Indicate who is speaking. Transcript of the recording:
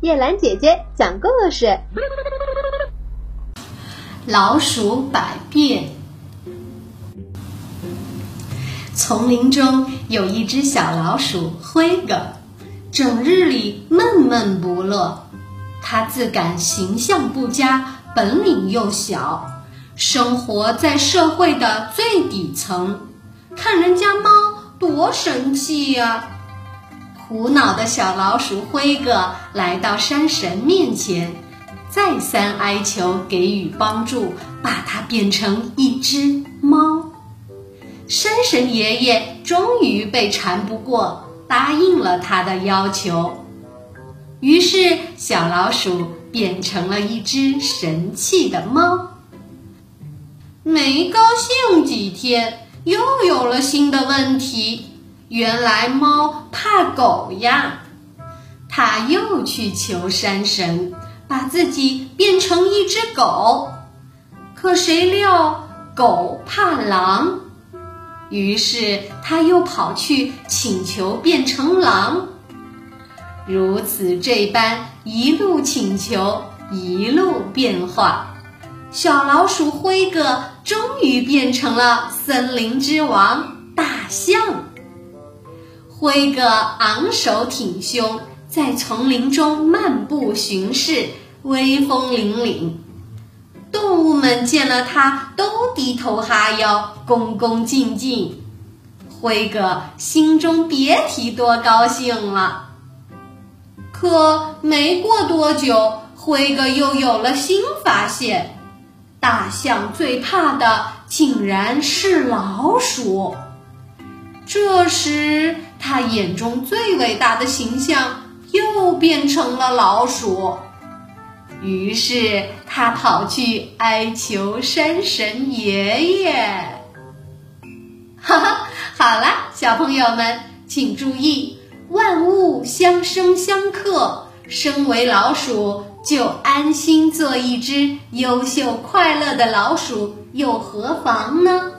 Speaker 1: 叶兰姐姐讲故事：
Speaker 2: 老鼠百变。丛林中有一只小老鼠灰哥，整日里闷闷不乐。它自感形象不佳，本领又小，生活在社会的最底层。看人家猫多神气呀！苦恼的小老鼠灰哥来到山神面前，再三哀求给予帮助，把它变成一只猫。山神爷爷终于被缠不过，答应了他的要求。于是，小老鼠变成了一只神气的猫。没高兴几天。又有了新的问题，原来猫怕狗呀，它又去求山神，把自己变成一只狗。可谁料狗怕狼，于是它又跑去请求变成狼。如此这般，一路请求，一路变化。小老鼠灰哥终于变成了森林之王大象。灰哥昂首挺胸，在丛林中漫步巡视，威风凛凛。动物们见了他，都低头哈腰，恭恭敬敬。灰哥心中别提多高兴了。可没过多久，灰哥又有了新发现。大象最怕的竟然是老鼠。这时，他眼中最伟大的形象又变成了老鼠。于是，他跑去哀求山神爷爷。哈哈，好了，小朋友们，请注意，万物相生相克。身为老鼠。就安心做一只优秀快乐的老鼠，又何妨呢？